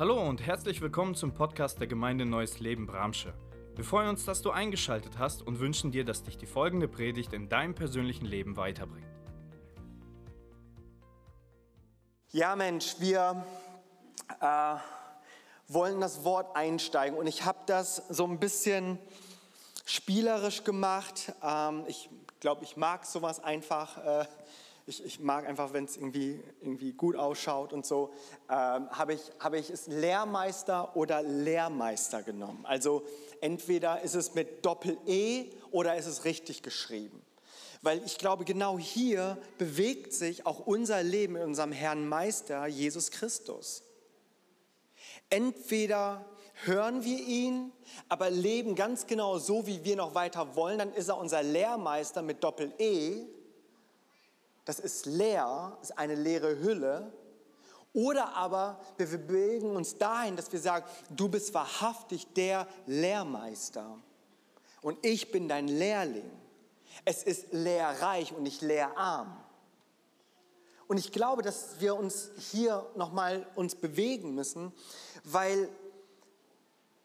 Hallo und herzlich willkommen zum Podcast der Gemeinde Neues Leben Bramsche. Wir freuen uns, dass du eingeschaltet hast und wünschen dir, dass dich die folgende Predigt in deinem persönlichen Leben weiterbringt. Ja, Mensch, wir äh, wollen das Wort einsteigen und ich habe das so ein bisschen spielerisch gemacht. Ähm, ich glaube, ich mag sowas einfach. Äh, ich, ich mag einfach, wenn es irgendwie, irgendwie gut ausschaut und so, ähm, habe ich, hab ich es Lehrmeister oder Lehrmeister genommen. Also entweder ist es mit Doppel-E oder ist es richtig geschrieben. Weil ich glaube, genau hier bewegt sich auch unser Leben in unserem Herrn Meister Jesus Christus. Entweder hören wir ihn, aber leben ganz genau so, wie wir noch weiter wollen, dann ist er unser Lehrmeister mit Doppel-E das ist leer, ist eine leere Hülle. Oder aber wir bewegen uns dahin, dass wir sagen, du bist wahrhaftig der Lehrmeister und ich bin dein Lehrling. Es ist lehrreich und nicht lehrarm. Und ich glaube, dass wir uns hier nochmal uns bewegen müssen, weil,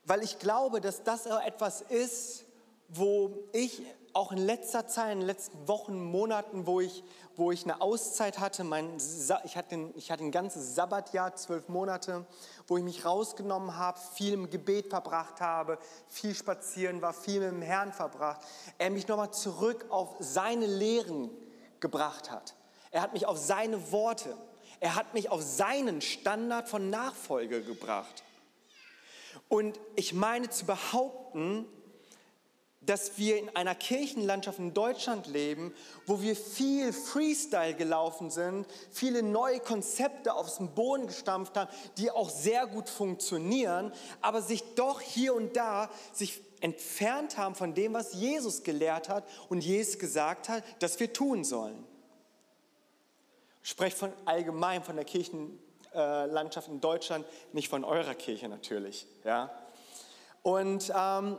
weil ich glaube, dass das etwas ist, wo ich auch in letzter Zeit, in den letzten Wochen, Monaten, wo ich, wo ich eine Auszeit hatte, mein, ich, hatte ein, ich hatte ein ganzes Sabbatjahr, zwölf Monate, wo ich mich rausgenommen habe, viel im Gebet verbracht habe, viel spazieren war, viel mit dem Herrn verbracht. Er mich nochmal zurück auf seine Lehren gebracht hat. Er hat mich auf seine Worte, er hat mich auf seinen Standard von Nachfolge gebracht. Und ich meine zu behaupten, dass wir in einer Kirchenlandschaft in Deutschland leben, wo wir viel Freestyle gelaufen sind, viele neue Konzepte aufs Boden gestampft haben, die auch sehr gut funktionieren, aber sich doch hier und da sich entfernt haben von dem, was Jesus gelehrt hat und Jesus gesagt hat, dass wir tun sollen. Ich spreche von allgemein von der Kirchenlandschaft in Deutschland, nicht von eurer Kirche natürlich. Ja? Und ähm,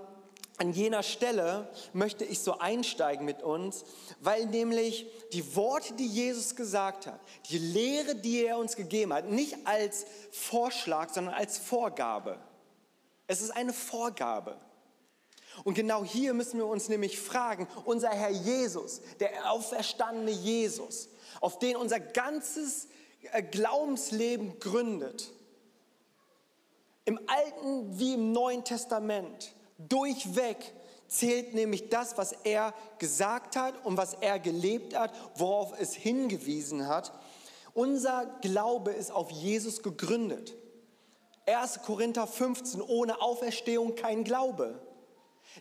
an jener Stelle möchte ich so einsteigen mit uns, weil nämlich die Worte, die Jesus gesagt hat, die Lehre, die er uns gegeben hat, nicht als Vorschlag, sondern als Vorgabe. Es ist eine Vorgabe. Und genau hier müssen wir uns nämlich fragen, unser Herr Jesus, der auferstandene Jesus, auf den unser ganzes äh, Glaubensleben gründet, im Alten wie im Neuen Testament, Durchweg zählt nämlich das, was er gesagt hat und was er gelebt hat, worauf es hingewiesen hat. Unser Glaube ist auf Jesus gegründet. 1. Korinther 15, ohne Auferstehung kein Glaube.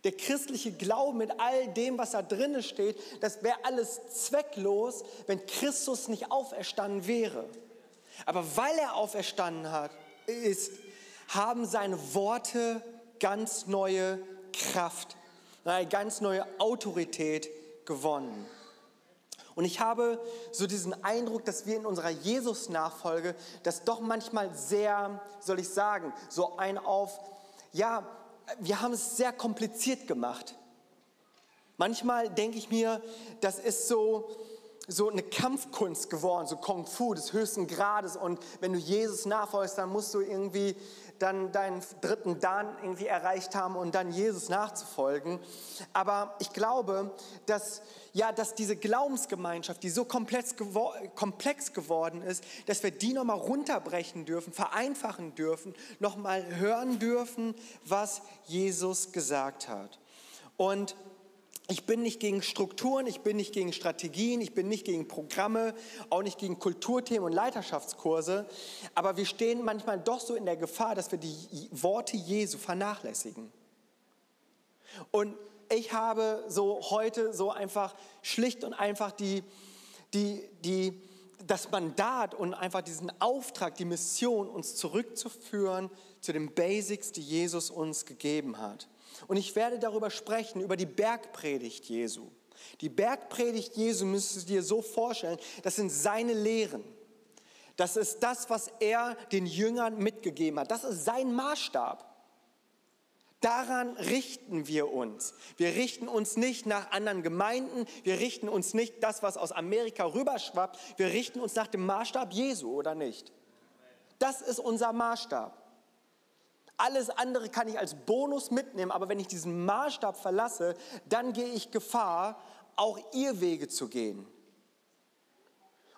Der christliche Glaube mit all dem, was da drinnen steht, das wäre alles zwecklos, wenn Christus nicht auferstanden wäre. Aber weil er auferstanden hat, ist, haben seine Worte ganz neue Kraft, eine ganz neue Autorität gewonnen. Und ich habe so diesen Eindruck, dass wir in unserer Jesus-Nachfolge das doch manchmal sehr, soll ich sagen, so ein auf, ja, wir haben es sehr kompliziert gemacht. Manchmal denke ich mir, das ist so, so eine Kampfkunst geworden, so Kung Fu des höchsten Grades. Und wenn du Jesus nachfolgst, dann musst du irgendwie dann deinen dritten Dan irgendwie erreicht haben und dann Jesus nachzufolgen. Aber ich glaube, dass, ja, dass diese Glaubensgemeinschaft, die so komplex, gewor komplex geworden ist, dass wir die nochmal runterbrechen dürfen, vereinfachen dürfen, nochmal hören dürfen, was Jesus gesagt hat. Und ich bin nicht gegen Strukturen, ich bin nicht gegen Strategien, ich bin nicht gegen Programme, auch nicht gegen Kulturthemen und Leiterschaftskurse, aber wir stehen manchmal doch so in der Gefahr, dass wir die Worte Jesu vernachlässigen. Und ich habe so heute so einfach schlicht und einfach die, die, die, das Mandat und einfach diesen Auftrag, die Mission, uns zurückzuführen zu den Basics, die Jesus uns gegeben hat. Und ich werde darüber sprechen, über die Bergpredigt Jesu. Die Bergpredigt Jesu müsstest du dir so vorstellen, das sind seine Lehren. Das ist das, was er den Jüngern mitgegeben hat. Das ist sein Maßstab. Daran richten wir uns. Wir richten uns nicht nach anderen Gemeinden. Wir richten uns nicht das, was aus Amerika rüberschwappt. Wir richten uns nach dem Maßstab Jesu, oder nicht? Das ist unser Maßstab. Alles andere kann ich als Bonus mitnehmen, aber wenn ich diesen Maßstab verlasse, dann gehe ich Gefahr, auch ihr Wege zu gehen.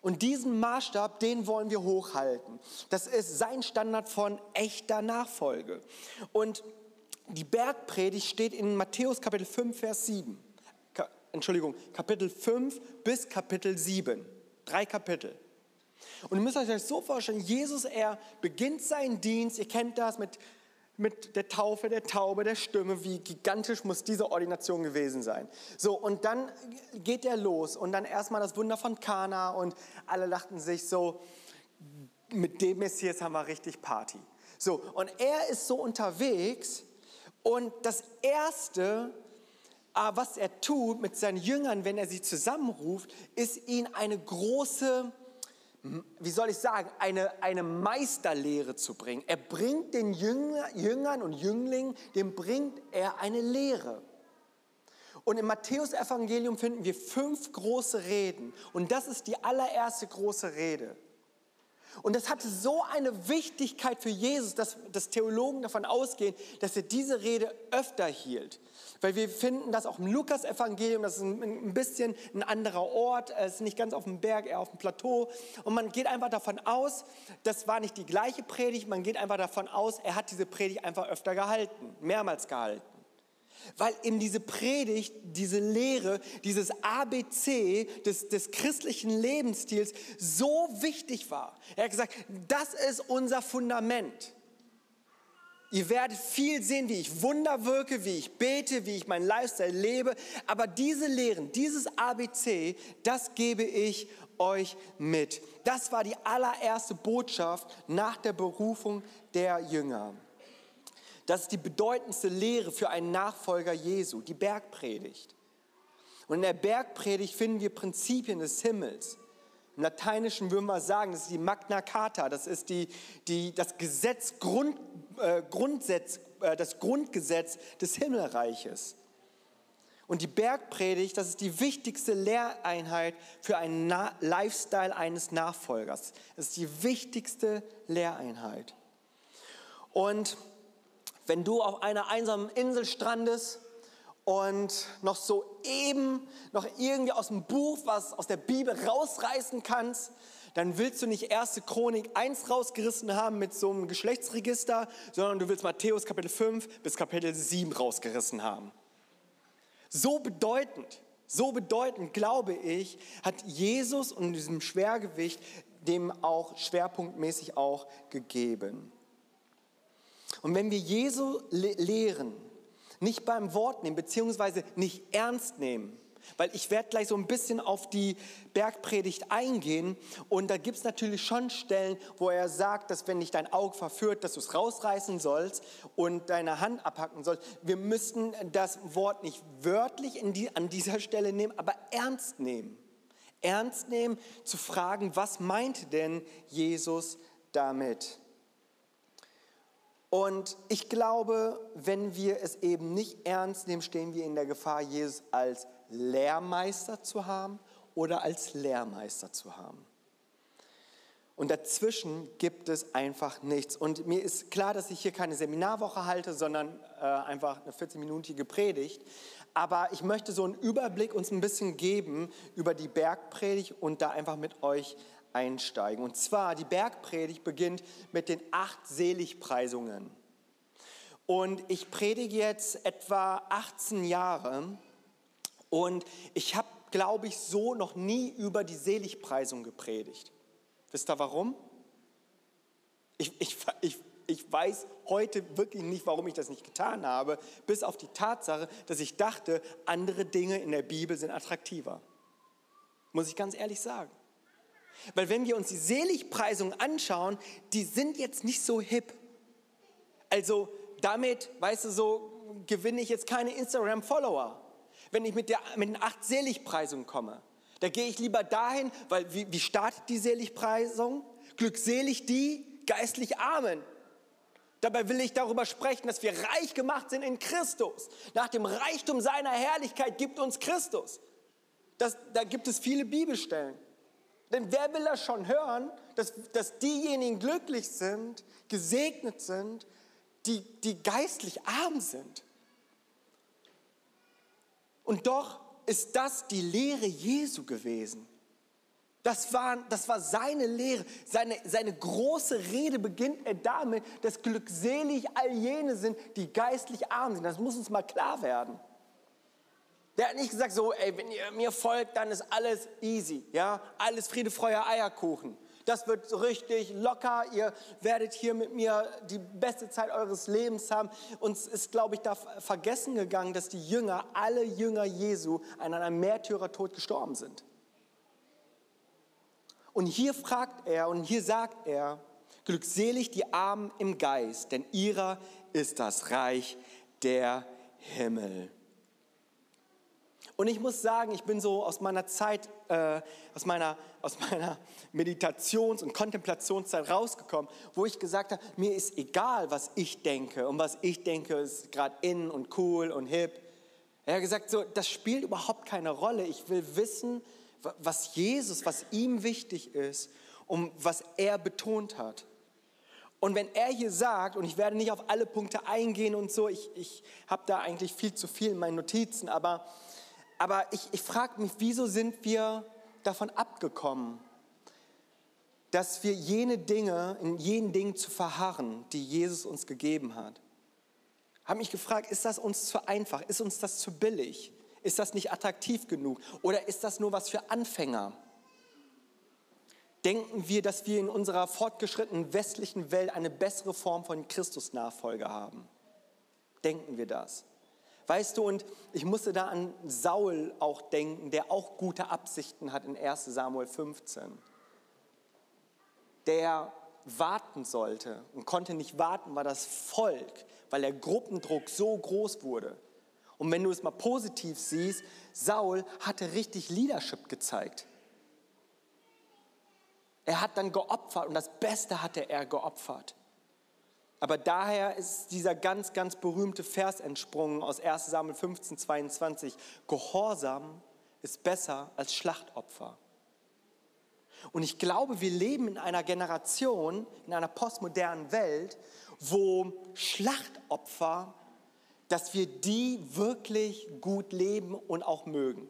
Und diesen Maßstab, den wollen wir hochhalten. Das ist sein Standard von echter Nachfolge. Und die Bergpredigt steht in Matthäus Kapitel 5, Vers 7. Ka Entschuldigung, Kapitel 5 bis Kapitel 7. Drei Kapitel. Und ihr müsst euch das so vorstellen, Jesus, er beginnt seinen Dienst, ihr kennt das mit, mit der Taufe, der Taube, der Stimme, wie gigantisch muss diese Ordination gewesen sein. So, und dann geht er los und dann erstmal das Wunder von Kana und alle dachten sich so, mit dem Messias haben wir richtig Party. So, und er ist so unterwegs und das Erste, ah, was er tut mit seinen Jüngern, wenn er sie zusammenruft, ist ihnen eine große, wie soll ich sagen, eine, eine Meisterlehre zu bringen. Er bringt den Jünger, Jüngern und Jünglingen, dem bringt er eine Lehre. Und im Matthäus-Evangelium finden wir fünf große Reden. Und das ist die allererste große Rede. Und das hatte so eine Wichtigkeit für Jesus, dass, dass Theologen davon ausgehen, dass er diese Rede öfter hielt. Weil wir finden das auch im Lukas-Evangelium, das ist ein, bisschen ein anderer Ort, es ist nicht ganz auf dem Berg, eher auf dem Plateau. Und man geht einfach davon aus, das war nicht die gleiche Predigt, man geht einfach davon aus, er hat diese Predigt einfach öfter gehalten, mehrmals gehalten weil ihm diese Predigt, diese Lehre, dieses ABC des, des christlichen Lebensstils so wichtig war. Er hat gesagt, das ist unser Fundament. Ihr werdet viel sehen, wie ich Wunder wirke, wie ich bete, wie ich mein Lifestyle lebe. Aber diese Lehren, dieses ABC, das gebe ich euch mit. Das war die allererste Botschaft nach der Berufung der Jünger. Das ist die bedeutendste Lehre für einen Nachfolger Jesu, die Bergpredigt. Und in der Bergpredigt finden wir Prinzipien des Himmels. Im Lateinischen würden wir sagen, das ist die Magna Carta, das ist die, die, das Gesetz, Grund, äh, Grundsetz, äh, das Grundgesetz des Himmelreiches. Und die Bergpredigt, das ist die wichtigste Lehreinheit für einen Na Lifestyle eines Nachfolgers. Das ist die wichtigste Lehreinheit. Und wenn du auf einer einsamen Insel strandest und noch so eben noch irgendwie aus dem Buch was aus der Bibel rausreißen kannst, dann willst du nicht erste Chronik 1 rausgerissen haben mit so einem Geschlechtsregister, sondern du willst Matthäus Kapitel 5 bis Kapitel 7 rausgerissen haben. So bedeutend, so bedeutend, glaube ich, hat Jesus und diesem Schwergewicht dem auch schwerpunktmäßig auch gegeben. Und wenn wir Jesu lehren, nicht beim Wort nehmen, beziehungsweise nicht ernst nehmen, weil ich werde gleich so ein bisschen auf die Bergpredigt eingehen und da gibt es natürlich schon Stellen, wo er sagt, dass wenn dich dein Auge verführt, dass du es rausreißen sollst und deine Hand abhacken sollst. Wir müssen das Wort nicht wörtlich die, an dieser Stelle nehmen, aber ernst nehmen. Ernst nehmen, zu fragen, was meint denn Jesus damit? Und ich glaube, wenn wir es eben nicht ernst nehmen, stehen wir in der Gefahr, Jesus als Lehrmeister zu haben oder als Lehrmeister zu haben. Und dazwischen gibt es einfach nichts. Und mir ist klar, dass ich hier keine Seminarwoche halte, sondern äh, einfach eine 14-minütige Predigt. Aber ich möchte so einen Überblick uns ein bisschen geben über die Bergpredigt und da einfach mit euch einsteigen. Und zwar, die Bergpredigt beginnt mit den acht Seligpreisungen. Und ich predige jetzt etwa 18 Jahre und ich habe, glaube ich, so noch nie über die Seligpreisung gepredigt. Wisst ihr warum? Ich, ich, ich, ich weiß heute wirklich nicht, warum ich das nicht getan habe, bis auf die Tatsache, dass ich dachte, andere Dinge in der Bibel sind attraktiver. Muss ich ganz ehrlich sagen. Weil wenn wir uns die Seligpreisung anschauen, die sind jetzt nicht so hip. Also damit, weißt du, so gewinne ich jetzt keine Instagram-Follower. Wenn ich mit, der, mit den acht Seligpreisungen komme, da gehe ich lieber dahin, weil wie, wie startet die Seligpreisung? Glückselig die geistlich Armen. Dabei will ich darüber sprechen, dass wir reich gemacht sind in Christus. Nach dem Reichtum seiner Herrlichkeit gibt uns Christus. Das, da gibt es viele Bibelstellen. Denn wer will das schon hören, dass, dass diejenigen glücklich sind, gesegnet sind, die, die geistlich arm sind. Und doch ist das die Lehre Jesu gewesen. Das war, das war seine Lehre. Seine, seine große Rede beginnt er damit, dass glückselig all jene sind, die geistlich arm sind. Das muss uns mal klar werden. Der hat nicht gesagt, so, ey, wenn ihr mir folgt, dann ist alles easy, ja, alles Friede, Freude, Eierkuchen. Das wird so richtig locker. Ihr werdet hier mit mir die beste Zeit eures Lebens haben. Uns ist, glaube ich, da vergessen gegangen, dass die Jünger, alle Jünger Jesu, an einem Märtyrertod gestorben sind. Und hier fragt er und hier sagt er, glückselig die Armen im Geist, denn ihrer ist das Reich der Himmel. Und ich muss sagen, ich bin so aus meiner Zeit, äh, aus meiner, aus meiner Meditations- und Kontemplationszeit rausgekommen, wo ich gesagt habe, mir ist egal, was ich denke und was ich denke ist gerade in und cool und hip. Er hat gesagt, so, das spielt überhaupt keine Rolle. Ich will wissen, was Jesus, was ihm wichtig ist und was er betont hat. Und wenn er hier sagt, und ich werde nicht auf alle Punkte eingehen und so, ich, ich habe da eigentlich viel zu viel in meinen Notizen, aber aber ich, ich frage mich, wieso sind wir davon abgekommen, dass wir jene Dinge, in jenen Dingen zu verharren, die Jesus uns gegeben hat? Habe mich gefragt, ist das uns zu einfach? Ist uns das zu billig? Ist das nicht attraktiv genug? Oder ist das nur was für Anfänger? Denken wir, dass wir in unserer fortgeschrittenen westlichen Welt eine bessere Form von Christusnachfolge haben? Denken wir das? Weißt du, und ich musste da an Saul auch denken, der auch gute Absichten hat in 1 Samuel 15. Der warten sollte und konnte nicht warten, war das Volk, weil der Gruppendruck so groß wurde. Und wenn du es mal positiv siehst, Saul hatte richtig Leadership gezeigt. Er hat dann geopfert und das Beste hatte er geopfert. Aber daher ist dieser ganz, ganz berühmte Vers entsprungen aus 1 Samuel 15, 22. Gehorsam ist besser als Schlachtopfer. Und ich glaube, wir leben in einer Generation, in einer postmodernen Welt, wo Schlachtopfer, dass wir die wirklich gut leben und auch mögen.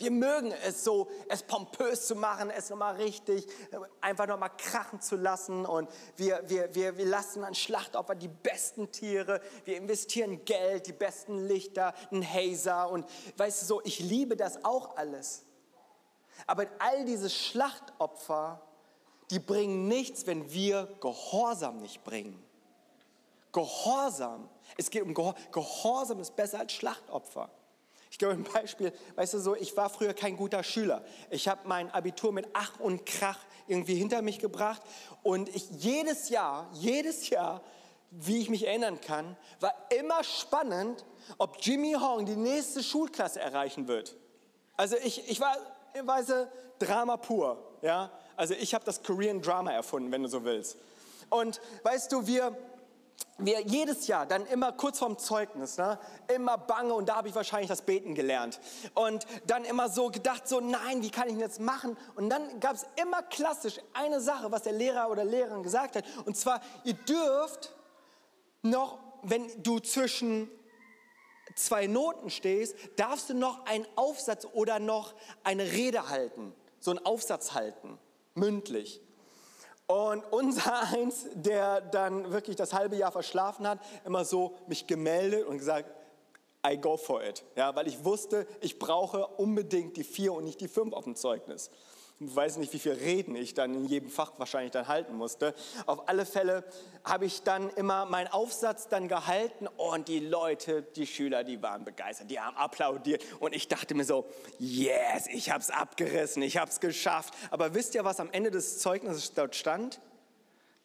Wir mögen es so, es pompös zu machen, es nochmal richtig, einfach nochmal krachen zu lassen. Und wir, wir, wir, wir lassen an Schlachtopfer die besten Tiere. Wir investieren Geld, die besten Lichter, einen Hazer. Und weißt du so, ich liebe das auch alles. Aber all diese Schlachtopfer, die bringen nichts, wenn wir Gehorsam nicht bringen. Gehorsam, es geht um Gehorsam, Gehorsam ist besser als Schlachtopfer. Ich gebe ein Beispiel, weißt du so, ich war früher kein guter Schüler. Ich habe mein Abitur mit Ach und Krach irgendwie hinter mich gebracht und ich jedes Jahr, jedes Jahr, wie ich mich erinnern kann, war immer spannend, ob Jimmy Hong die nächste Schulklasse erreichen wird. Also ich, ich war, weißt Drama pur, ja. Also ich habe das Korean Drama erfunden, wenn du so willst. Und weißt du, wir, wir jedes Jahr dann immer kurz vorm Zeugnis, ne, immer bange und da habe ich wahrscheinlich das Beten gelernt. Und dann immer so gedacht, so nein, wie kann ich denn jetzt machen? Und dann gab es immer klassisch eine Sache, was der Lehrer oder Lehrerin gesagt hat. Und zwar, ihr dürft noch, wenn du zwischen zwei Noten stehst, darfst du noch einen Aufsatz oder noch eine Rede halten, so einen Aufsatz halten, mündlich. Und unser eins, der dann wirklich das halbe Jahr verschlafen hat, immer so mich gemeldet und gesagt, I go for it. Ja, weil ich wusste, ich brauche unbedingt die vier und nicht die fünf auf dem Zeugnis. Weiß nicht, wie viel Reden ich dann in jedem Fach wahrscheinlich dann halten musste. Auf alle Fälle habe ich dann immer meinen Aufsatz dann gehalten und die Leute, die Schüler, die waren begeistert, die haben applaudiert und ich dachte mir so, yes, ich habe es abgerissen, ich habe es geschafft. Aber wisst ihr, was am Ende des Zeugnisses dort stand?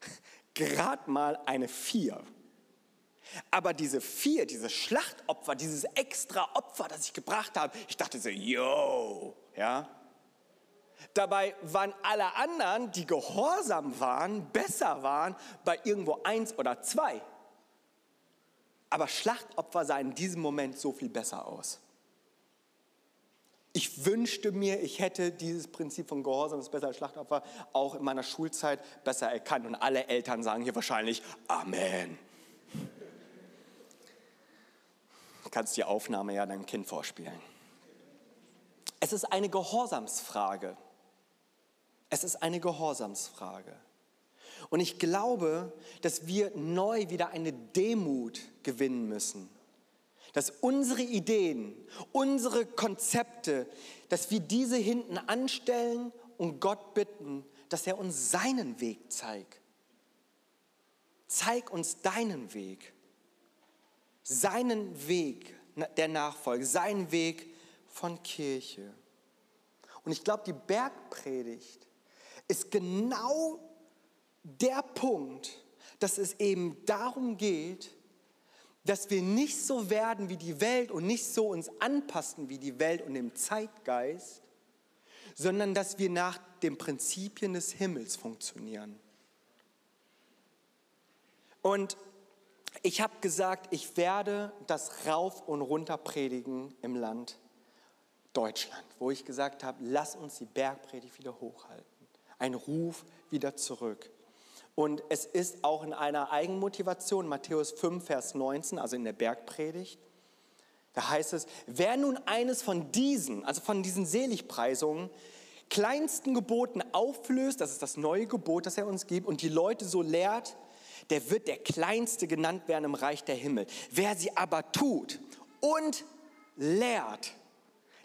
Gerade mal eine Vier. Aber diese vier, diese Schlachtopfer, dieses extra Opfer, das ich gebracht habe, ich dachte so, yo, ja, Dabei waren alle anderen, die gehorsam waren, besser waren, bei irgendwo eins oder zwei. Aber Schlachtopfer sahen in diesem Moment so viel besser aus. Ich wünschte mir, ich hätte dieses Prinzip von Gehorsam ist besser als Schlachtopfer auch in meiner Schulzeit besser erkannt. Und alle Eltern sagen hier wahrscheinlich Amen. Du kannst die Aufnahme ja deinem Kind vorspielen. Es ist eine Gehorsamsfrage. Es ist eine Gehorsamsfrage. Und ich glaube, dass wir neu wieder eine Demut gewinnen müssen. Dass unsere Ideen, unsere Konzepte, dass wir diese hinten anstellen und Gott bitten, dass er uns seinen Weg zeigt. Zeig uns deinen Weg. Seinen Weg der Nachfolge, seinen Weg von Kirche. Und ich glaube, die Bergpredigt ist genau der Punkt, dass es eben darum geht, dass wir nicht so werden wie die Welt und nicht so uns anpassen wie die Welt und dem Zeitgeist, sondern dass wir nach den Prinzipien des Himmels funktionieren. Und ich habe gesagt, ich werde das rauf und runter predigen im Land Deutschland, wo ich gesagt habe, lass uns die Bergpredigt wieder hochhalten. Ein Ruf wieder zurück. Und es ist auch in einer Eigenmotivation, Matthäus 5, Vers 19, also in der Bergpredigt. Da heißt es, wer nun eines von diesen, also von diesen Seligpreisungen, kleinsten Geboten auflöst, das ist das neue Gebot, das er uns gibt, und die Leute so lehrt, der wird der Kleinste genannt werden im Reich der Himmel. Wer sie aber tut und lehrt,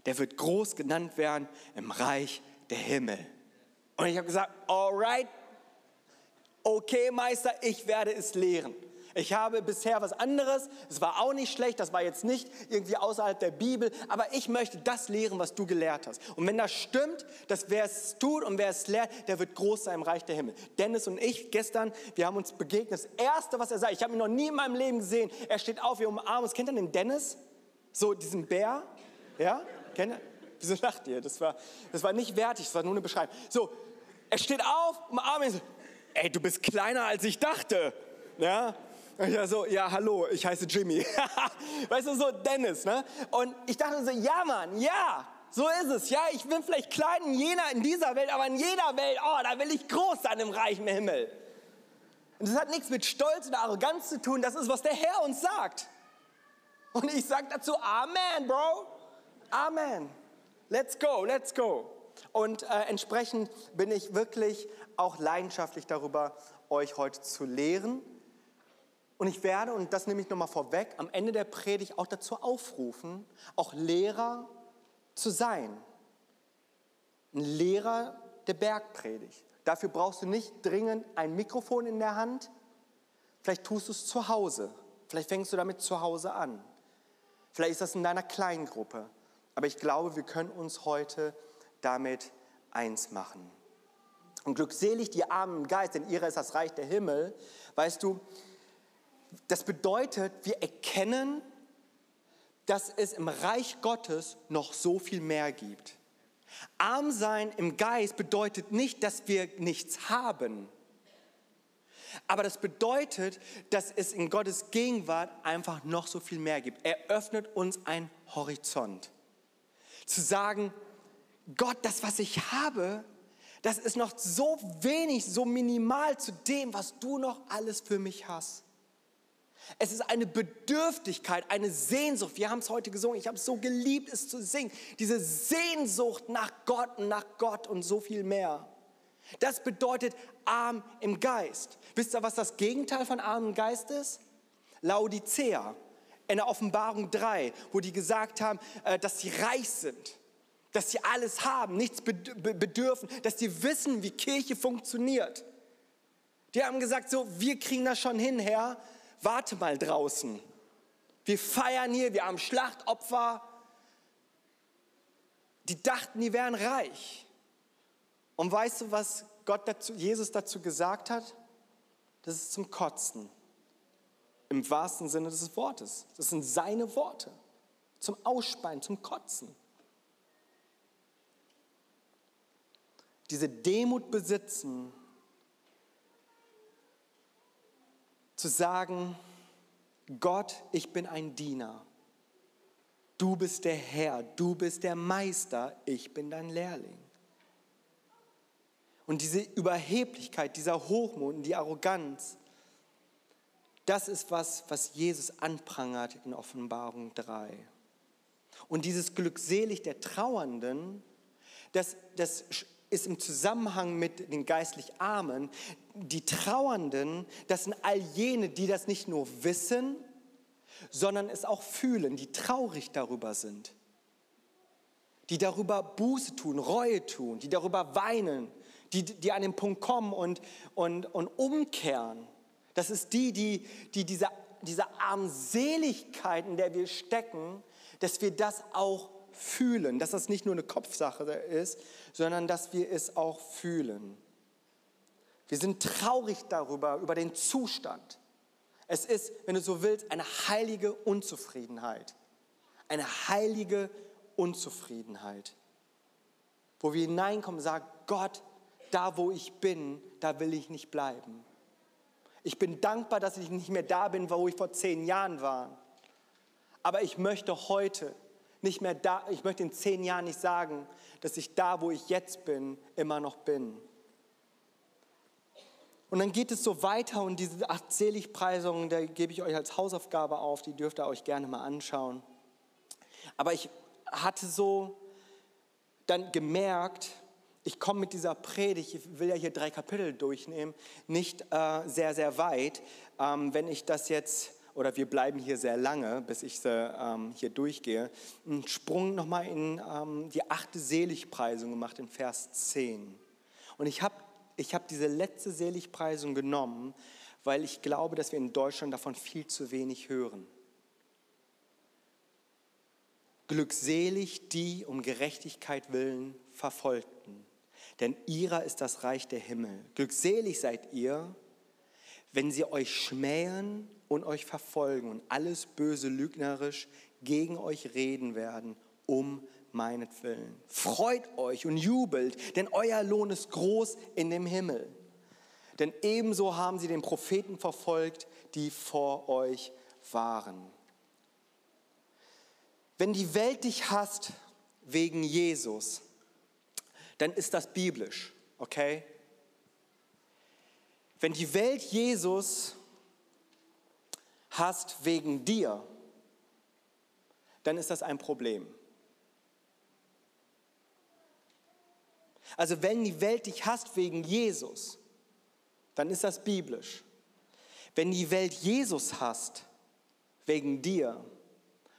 der wird groß genannt werden im Reich der Himmel. Und ich habe gesagt, alright, okay Meister, ich werde es lehren. Ich habe bisher was anderes, es war auch nicht schlecht, das war jetzt nicht irgendwie außerhalb der Bibel, aber ich möchte das lehren, was du gelehrt hast. Und wenn das stimmt, dass wer es tut und wer es lehrt, der wird groß sein im Reich der Himmel. Dennis und ich gestern, wir haben uns begegnet. Das Erste, was er sagt, ich habe ihn noch nie in meinem Leben gesehen, er steht auf, wir umarmen uns. Kennt ihr den Dennis? So diesen Bär? Ja? Kennt ihr? Wieso lacht ihr? Das war, das war nicht wertig, das war nur eine Beschreibung. So, er steht auf, umarmt ihn ey, du bist kleiner als ich dachte. Ja, ja, so, ja, hallo, ich heiße Jimmy. weißt du, so Dennis, ne? Und ich dachte so, ja, Mann, ja, so ist es. Ja, ich bin vielleicht klein in jener, in dieser Welt, aber in jeder Welt, oh, da will ich groß sein im reichen Himmel. Und das hat nichts mit Stolz oder Arroganz zu tun, das ist, was der Herr uns sagt. Und ich sage dazu, Amen, Bro. Amen. Let's go, let's go. Und äh, entsprechend bin ich wirklich auch leidenschaftlich darüber, euch heute zu lehren. Und ich werde, und das nehme ich nochmal vorweg, am Ende der Predigt auch dazu aufrufen, auch Lehrer zu sein. Ein Lehrer der Bergpredigt. Dafür brauchst du nicht dringend ein Mikrofon in der Hand. Vielleicht tust du es zu Hause. Vielleicht fängst du damit zu Hause an. Vielleicht ist das in deiner Kleingruppe. Aber ich glaube, wir können uns heute damit eins machen. Und glückselig die Armen im Geist, denn ihrer ist das Reich der Himmel. Weißt du, das bedeutet, wir erkennen, dass es im Reich Gottes noch so viel mehr gibt. Arm sein im Geist bedeutet nicht, dass wir nichts haben. Aber das bedeutet, dass es in Gottes Gegenwart einfach noch so viel mehr gibt. Er öffnet uns einen Horizont. Zu sagen, Gott, das, was ich habe, das ist noch so wenig, so minimal zu dem, was du noch alles für mich hast. Es ist eine Bedürftigkeit, eine Sehnsucht. Wir haben es heute gesungen. Ich habe es so geliebt, es zu singen. Diese Sehnsucht nach Gott und nach Gott und so viel mehr. Das bedeutet arm im Geist. Wisst ihr, was das Gegenteil von arm im Geist ist? Laodicea in der Offenbarung 3, wo die gesagt haben, äh, dass sie reich sind dass sie alles haben, nichts bedürfen, dass sie wissen, wie Kirche funktioniert. Die haben gesagt, so, wir kriegen das schon hin, Herr, warte mal draußen. Wir feiern hier, wir haben Schlachtopfer. Die dachten, die wären reich. Und weißt du, was Gott dazu, Jesus dazu gesagt hat? Das ist zum Kotzen. Im wahrsten Sinne des Wortes. Das sind seine Worte. Zum Ausspeien, zum Kotzen. Diese Demut besitzen, zu sagen, Gott, ich bin ein Diener. Du bist der Herr, du bist der Meister, ich bin dein Lehrling. Und diese Überheblichkeit, dieser Hochmut und die Arroganz, Das ist was, was Jesus anprangert in Offenbarung 3. Und dieses glückselig der Trauernden, das, das ist im Zusammenhang mit den geistlich Armen. Die Trauernden, das sind all jene, die das nicht nur wissen, sondern es auch fühlen, die traurig darüber sind, die darüber Buße tun, Reue tun, die darüber weinen, die, die an den Punkt kommen und, und, und umkehren. Das ist die, die, die diese, diese Armseligkeit, in der wir stecken, dass wir das auch fühlen, dass das nicht nur eine Kopfsache ist, sondern dass wir es auch fühlen. Wir sind traurig darüber, über den Zustand. Es ist, wenn du so willst, eine heilige Unzufriedenheit. Eine heilige Unzufriedenheit. Wo wir hineinkommen sagen, Gott, da wo ich bin, da will ich nicht bleiben. Ich bin dankbar, dass ich nicht mehr da bin, wo ich vor zehn Jahren war. Aber ich möchte heute nicht mehr da, ich möchte in zehn Jahren nicht sagen, dass ich da, wo ich jetzt bin, immer noch bin. Und dann geht es so weiter und diese acht Seligpreisungen, da gebe ich euch als Hausaufgabe auf, die dürft ihr euch gerne mal anschauen. Aber ich hatte so dann gemerkt, ich komme mit dieser Predigt, ich will ja hier drei Kapitel durchnehmen, nicht äh, sehr, sehr weit. Ähm, wenn ich das jetzt oder wir bleiben hier sehr lange, bis ich ähm, hier durchgehe, einen Sprung nochmal in ähm, die achte Seligpreisung gemacht in Vers 10. Und ich habe ich hab diese letzte Seligpreisung genommen, weil ich glaube, dass wir in Deutschland davon viel zu wenig hören. Glückselig die um Gerechtigkeit willen Verfolgten, denn ihrer ist das Reich der Himmel. Glückselig seid ihr, wenn sie euch schmähen und euch verfolgen und alles böse lügnerisch gegen euch reden werden, um meinetwillen. Freut euch und jubelt, denn euer Lohn ist groß in dem Himmel. Denn ebenso haben sie den Propheten verfolgt, die vor euch waren. Wenn die Welt dich hasst wegen Jesus, dann ist das biblisch, okay? Wenn die Welt Jesus hast wegen dir, dann ist das ein Problem. Also wenn die Welt dich hasst wegen Jesus, dann ist das biblisch. Wenn die Welt Jesus hasst wegen dir,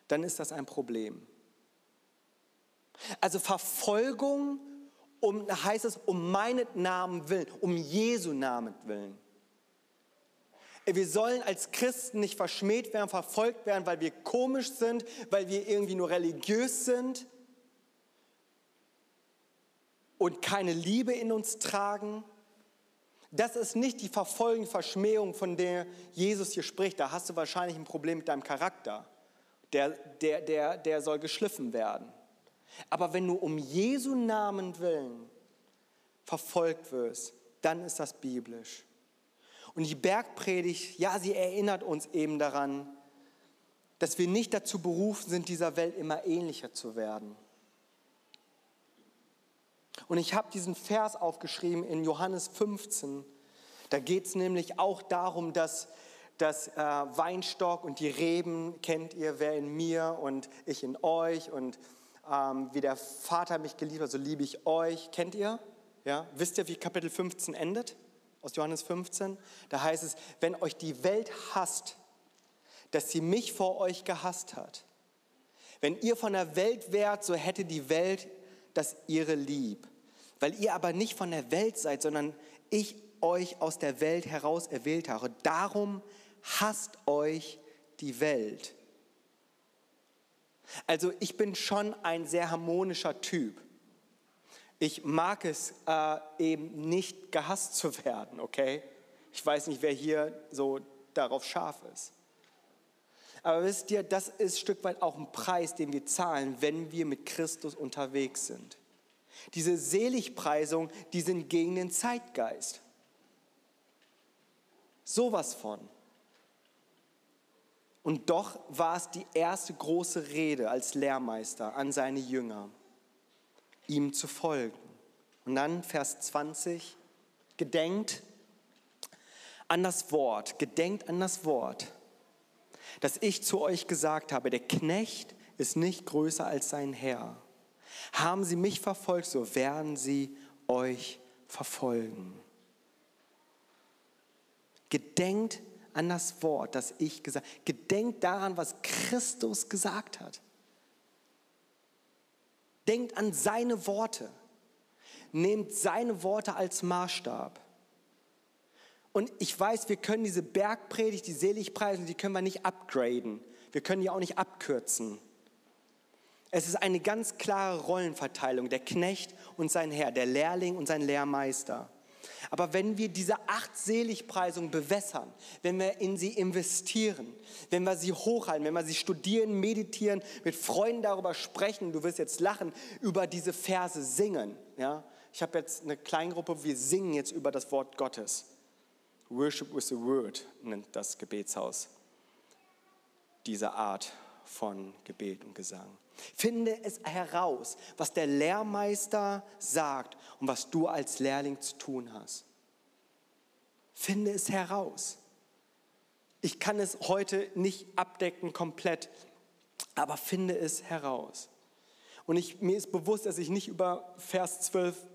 dann ist das ein Problem. Also Verfolgung um, heißt es um meinen Namen willen, um Jesu Namen willen. Wir sollen als Christen nicht verschmäht werden, verfolgt werden, weil wir komisch sind, weil wir irgendwie nur religiös sind und keine Liebe in uns tragen. Das ist nicht die Verfolgung, Verschmähung, von der Jesus hier spricht. Da hast du wahrscheinlich ein Problem mit deinem Charakter. Der, der, der, der soll geschliffen werden. Aber wenn du um Jesu Namen willen verfolgt wirst, dann ist das biblisch. Und die Bergpredigt, ja, sie erinnert uns eben daran, dass wir nicht dazu berufen sind, dieser Welt immer ähnlicher zu werden. Und ich habe diesen Vers aufgeschrieben in Johannes 15. Da geht es nämlich auch darum, dass das äh, Weinstock und die Reben kennt ihr, wer in mir und ich in euch und ähm, wie der Vater mich geliebt hat, so liebe ich euch. Kennt ihr? Ja? Wisst ihr, wie Kapitel 15 endet? Aus Johannes 15. Da heißt es, wenn euch die Welt hasst, dass sie mich vor euch gehasst hat. Wenn ihr von der Welt wärt, so hätte die Welt das ihre lieb. Weil ihr aber nicht von der Welt seid, sondern ich euch aus der Welt heraus erwählt habe. Darum hasst euch die Welt. Also ich bin schon ein sehr harmonischer Typ. Ich mag es äh, eben nicht gehasst zu werden, okay? Ich weiß nicht, wer hier so darauf scharf ist. Aber wisst ihr, das ist ein Stück weit auch ein Preis, den wir zahlen, wenn wir mit Christus unterwegs sind. Diese Seligpreisung, die sind gegen den Zeitgeist. Sowas von. Und doch war es die erste große Rede als Lehrmeister an seine Jünger ihm zu folgen. Und dann Vers 20, gedenkt an das Wort, gedenkt an das Wort, das ich zu euch gesagt habe, der Knecht ist nicht größer als sein Herr. Haben sie mich verfolgt, so werden sie euch verfolgen. Gedenkt an das Wort, das ich gesagt habe. Gedenkt daran, was Christus gesagt hat. Denkt an seine Worte. Nehmt seine Worte als Maßstab. Und ich weiß, wir können diese Bergpredigt, die Seligpreisung, die können wir nicht upgraden. Wir können die auch nicht abkürzen. Es ist eine ganz klare Rollenverteilung, der Knecht und sein Herr, der Lehrling und sein Lehrmeister. Aber wenn wir diese acht Seligpreisungen bewässern, wenn wir in sie investieren, wenn wir sie hochhalten, wenn wir sie studieren, meditieren, mit Freunden darüber sprechen, du wirst jetzt lachen, über diese Verse singen. Ja? Ich habe jetzt eine Kleingruppe, wir singen jetzt über das Wort Gottes. Worship with the Word nennt das Gebetshaus diese Art von Gebet und Gesang. Finde es heraus, was der Lehrmeister sagt und was du als Lehrling zu tun hast. Finde es heraus. Ich kann es heute nicht abdecken komplett, aber finde es heraus. Und ich, mir ist bewusst, dass ich nicht über Vers 12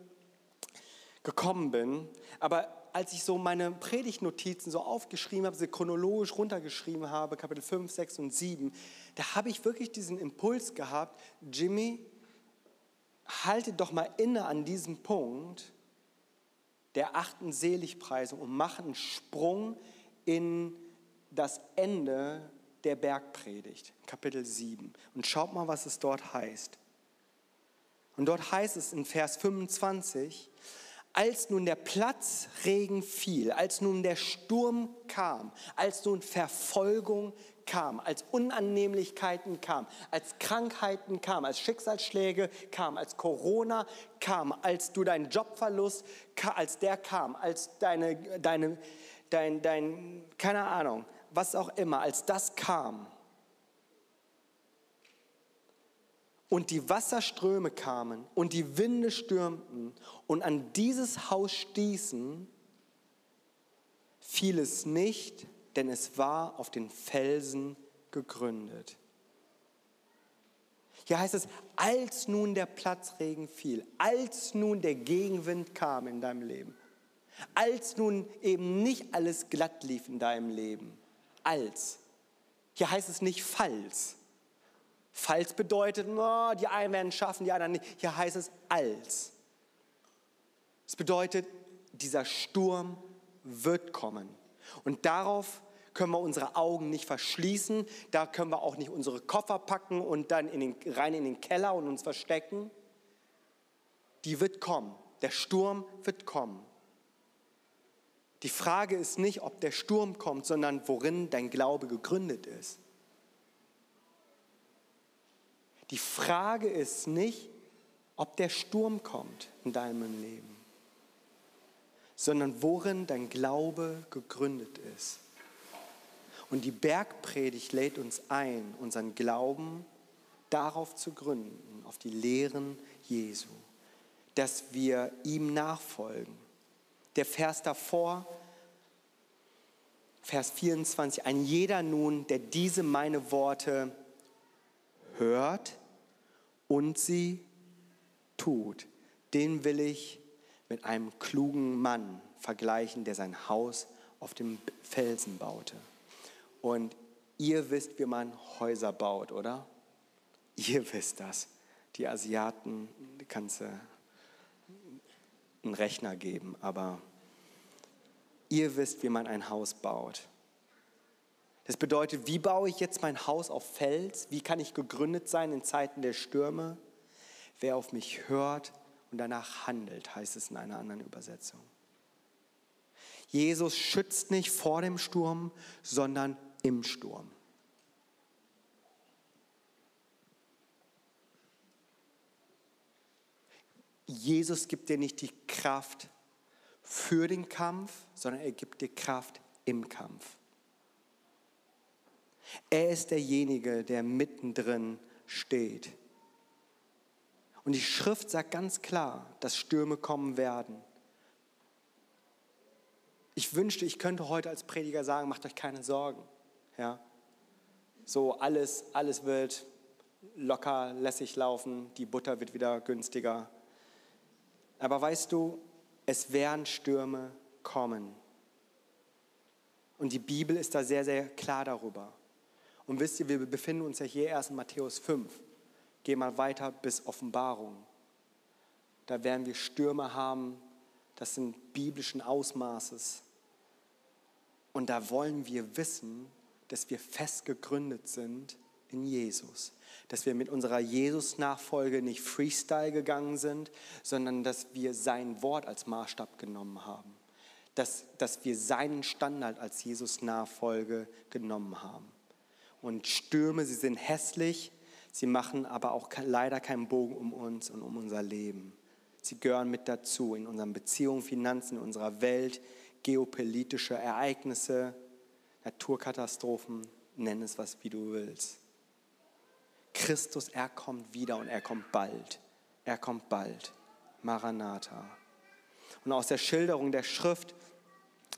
gekommen bin, aber als ich so meine Predigtnotizen so aufgeschrieben habe, sie chronologisch runtergeschrieben habe, Kapitel 5, 6 und 7, da habe ich wirklich diesen Impuls gehabt, Jimmy, halte doch mal inne an diesem Punkt der achten Seligpreisung und mach einen Sprung in das Ende der Bergpredigt, Kapitel 7. Und schaut mal, was es dort heißt. Und dort heißt es in Vers 25, als nun der Platzregen fiel, als nun der Sturm kam, als nun Verfolgung kam, als Unannehmlichkeiten kam, als Krankheiten kam, als Schicksalsschläge kam, als Corona kam, als du deinen Jobverlust, als der kam, als deine, deine, dein, dein, keine Ahnung, was auch immer, als das kam, und die Wasserströme kamen und die Winde stürmten und an dieses Haus stießen, fiel es nicht, denn es war auf den Felsen gegründet. Hier heißt es, als nun der Platzregen fiel, als nun der Gegenwind kam in deinem Leben, als nun eben nicht alles glatt lief in deinem Leben, als. Hier heißt es nicht falls. Falls bedeutet, oh, die einen werden es schaffen, die anderen nicht. Hier heißt es als. Es bedeutet, dieser Sturm wird kommen. Und darauf können wir unsere Augen nicht verschließen. Da können wir auch nicht unsere Koffer packen und dann in den, rein in den Keller und uns verstecken. Die wird kommen. Der Sturm wird kommen. Die Frage ist nicht, ob der Sturm kommt, sondern worin dein Glaube gegründet ist. Die Frage ist nicht, ob der Sturm kommt in deinem Leben, sondern worin dein Glaube gegründet ist. Und die Bergpredigt lädt uns ein, unseren Glauben darauf zu gründen, auf die Lehren Jesu, dass wir ihm nachfolgen. Der Vers davor, Vers 24, ein jeder nun, der diese meine Worte hört und sie tut, den will ich mit einem klugen Mann vergleichen, der sein Haus auf dem Felsen baute. Und ihr wisst, wie man Häuser baut, oder? Ihr wisst das. Die Asiaten, kannst du einen Rechner geben, aber ihr wisst, wie man ein Haus baut. Das bedeutet, wie baue ich jetzt mein Haus auf Fels? Wie kann ich gegründet sein in Zeiten der Stürme? Wer auf mich hört und danach handelt, heißt es in einer anderen Übersetzung. Jesus schützt nicht vor dem Sturm, sondern im Sturm. Jesus gibt dir nicht die Kraft für den Kampf, sondern er gibt dir Kraft im Kampf. Er ist derjenige, der mittendrin steht. Und die Schrift sagt ganz klar, dass Stürme kommen werden. Ich wünschte, ich könnte heute als Prediger sagen, macht euch keine Sorgen. Ja? So alles, alles wird locker, lässig laufen, die Butter wird wieder günstiger. Aber weißt du, es werden Stürme kommen. Und die Bibel ist da sehr, sehr klar darüber. Und wisst ihr, wir befinden uns ja hier erst in Matthäus 5. Geh mal weiter bis Offenbarung. Da werden wir Stürme haben, das sind biblischen Ausmaßes. Und da wollen wir wissen, dass wir fest gegründet sind in Jesus. Dass wir mit unserer Jesus-Nachfolge nicht Freestyle gegangen sind, sondern dass wir sein Wort als Maßstab genommen haben. Dass, dass wir seinen Standard als Jesus-Nachfolge genommen haben. Und Stürme, sie sind hässlich, sie machen aber auch leider keinen Bogen um uns und um unser Leben. Sie gehören mit dazu in unseren Beziehungen, Finanzen, in unserer Welt, geopolitische Ereignisse, Naturkatastrophen, nenn es was, wie du willst. Christus, er kommt wieder und er kommt bald. Er kommt bald. Maranatha. Und aus der Schilderung der Schrift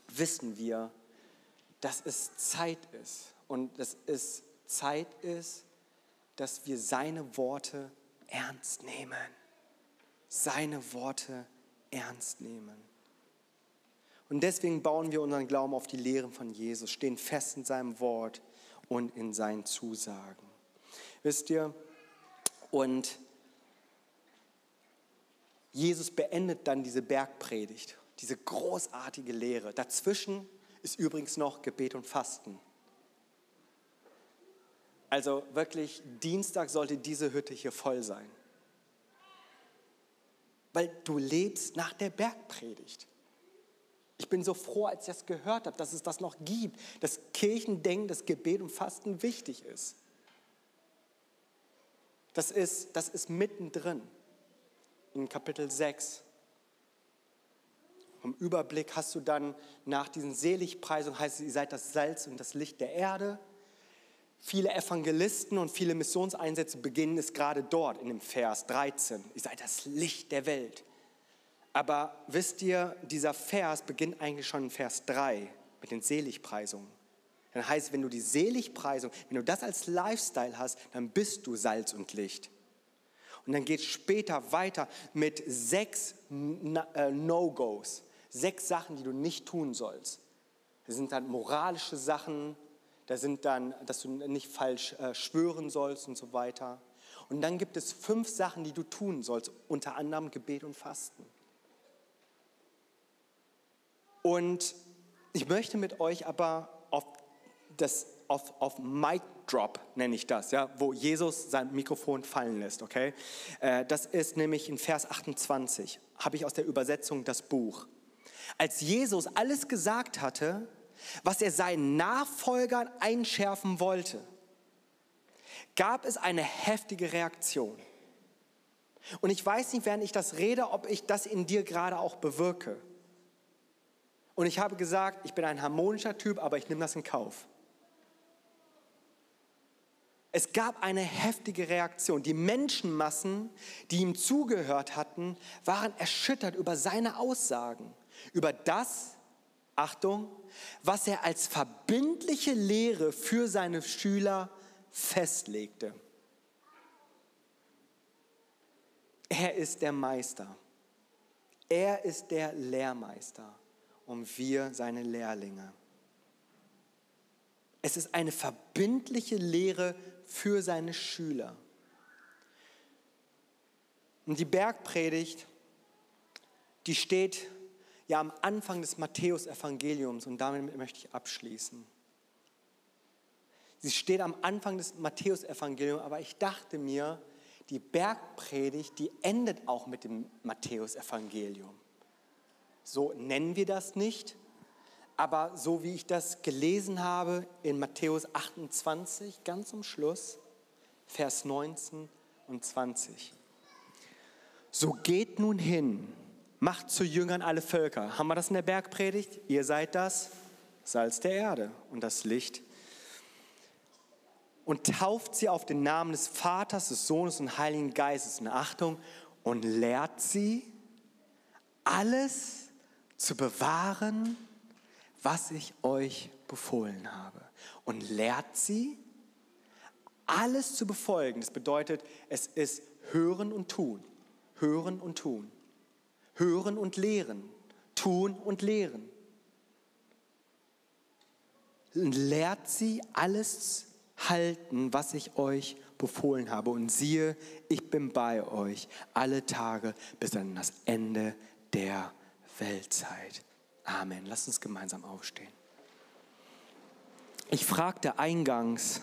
wissen wir, dass es Zeit ist und dass es Zeit ist, dass wir seine Worte ernst nehmen. Seine Worte ernst nehmen. Und deswegen bauen wir unseren Glauben auf die Lehren von Jesus, stehen fest in seinem Wort und in seinen Zusagen. Wisst ihr, und Jesus beendet dann diese Bergpredigt, diese großartige Lehre. Dazwischen ist übrigens noch Gebet und Fasten. Also wirklich, Dienstag sollte diese Hütte hier voll sein. Weil du lebst nach der Bergpredigt. Ich bin so froh, als ich das gehört habe, dass es das noch gibt, dass Kirchendenken, das Gebet und Fasten wichtig ist. Das ist, das ist mittendrin in Kapitel 6. Im Überblick hast du dann nach diesen Seligpreisungen, heißt es, ihr seid das Salz und das Licht der Erde. Viele Evangelisten und viele Missionseinsätze beginnen es gerade dort in dem Vers 13. Ihr seid das Licht der Welt. Aber wisst ihr, dieser Vers beginnt eigentlich schon in Vers 3 mit den Seligpreisungen. Dann heißt wenn du die Seligpreisung, wenn du das als Lifestyle hast, dann bist du Salz und Licht. Und dann geht es später weiter mit sechs äh, No-Gos, sechs Sachen, die du nicht tun sollst. Das sind dann moralische Sachen, da sind dann, dass du nicht falsch äh, schwören sollst und so weiter. Und dann gibt es fünf Sachen, die du tun sollst, unter anderem Gebet und Fasten. Und ich möchte mit euch aber auf das auf, auf Mic Drop nenne ich das, ja, wo Jesus sein Mikrofon fallen lässt, okay? Äh, das ist nämlich in Vers 28, habe ich aus der Übersetzung das Buch. Als Jesus alles gesagt hatte, was er seinen Nachfolgern einschärfen wollte, gab es eine heftige Reaktion. Und ich weiß nicht, während ich das rede, ob ich das in dir gerade auch bewirke. Und ich habe gesagt, ich bin ein harmonischer Typ, aber ich nehme das in Kauf. Es gab eine heftige Reaktion. Die Menschenmassen, die ihm zugehört hatten, waren erschüttert über seine Aussagen, über das, Achtung, was er als verbindliche Lehre für seine Schüler festlegte. Er ist der Meister. Er ist der Lehrmeister und wir seine Lehrlinge. Es ist eine verbindliche Lehre für seine Schüler. Und die Bergpredigt, die steht ja am Anfang des Matthäusevangeliums und damit möchte ich abschließen. Sie steht am Anfang des Matthäusevangeliums, aber ich dachte mir, die Bergpredigt, die endet auch mit dem Matthäusevangelium. So nennen wir das nicht, aber so wie ich das gelesen habe in Matthäus 28, ganz zum Schluss, Vers 19 und 20. So geht nun hin, macht zu Jüngern alle Völker. Haben wir das in der Bergpredigt? Ihr seid das Salz der Erde und das Licht. Und tauft sie auf den Namen des Vaters, des Sohnes und Heiligen Geistes. In Achtung, und lehrt sie, alles zu bewahren, was ich euch befohlen habe. Und lehrt sie, alles zu befolgen. Das bedeutet, es ist hören und tun. Hören und tun. Hören und lehren. Tun und lehren. Lehrt sie alles halten, was ich euch befohlen habe. Und siehe, ich bin bei euch alle Tage bis an das Ende der Weltzeit. Amen. Lass uns gemeinsam aufstehen. Ich fragte eingangs,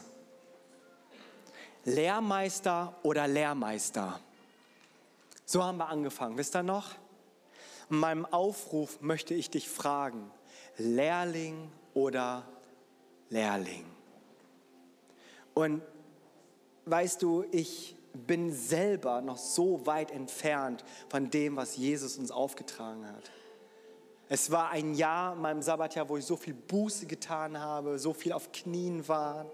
Lehrmeister oder Lehrmeister? So haben wir angefangen, wisst ihr noch? In meinem Aufruf möchte ich dich fragen, Lehrling oder Lehrling? Und weißt du, ich bin selber noch so weit entfernt von dem, was Jesus uns aufgetragen hat. Es war ein Jahr in meinem Sabbatjahr, wo ich so viel Buße getan habe, so viel auf Knien war,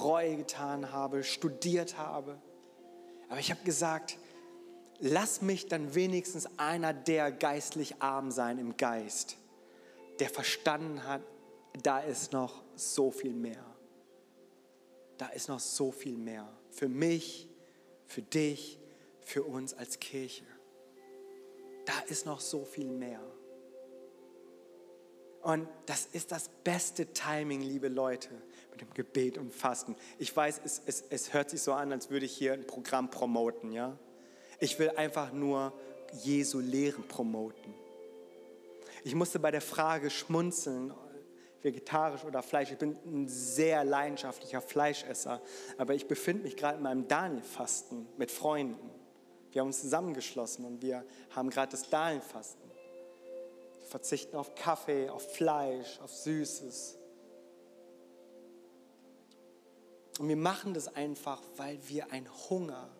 Reue getan habe, studiert habe. Aber ich habe gesagt, lass mich dann wenigstens einer der geistlich arm sein im Geist, der verstanden hat, da ist noch so viel mehr. Da ist noch so viel mehr. Für mich, für dich, für uns als Kirche. Da ist noch so viel mehr. Und das ist das beste Timing, liebe Leute, mit dem Gebet und Fasten. Ich weiß, es, es, es hört sich so an, als würde ich hier ein Programm promoten, ja? Ich will einfach nur Jesu Lehren promoten. Ich musste bei der Frage schmunzeln, vegetarisch oder Fleisch. Ich bin ein sehr leidenschaftlicher Fleischesser, aber ich befinde mich gerade in meinem Daniel-Fasten mit Freunden. Wir haben uns zusammengeschlossen und wir haben gerade das Daniel-Fasten. Verzichten auf Kaffee, auf Fleisch, auf Süßes. Und wir machen das einfach, weil wir einen Hunger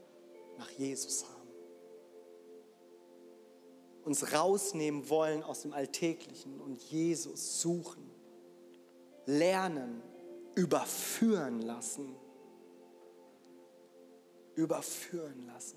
nach Jesus haben uns rausnehmen wollen aus dem Alltäglichen und Jesus suchen, lernen, überführen lassen. Überführen lassen.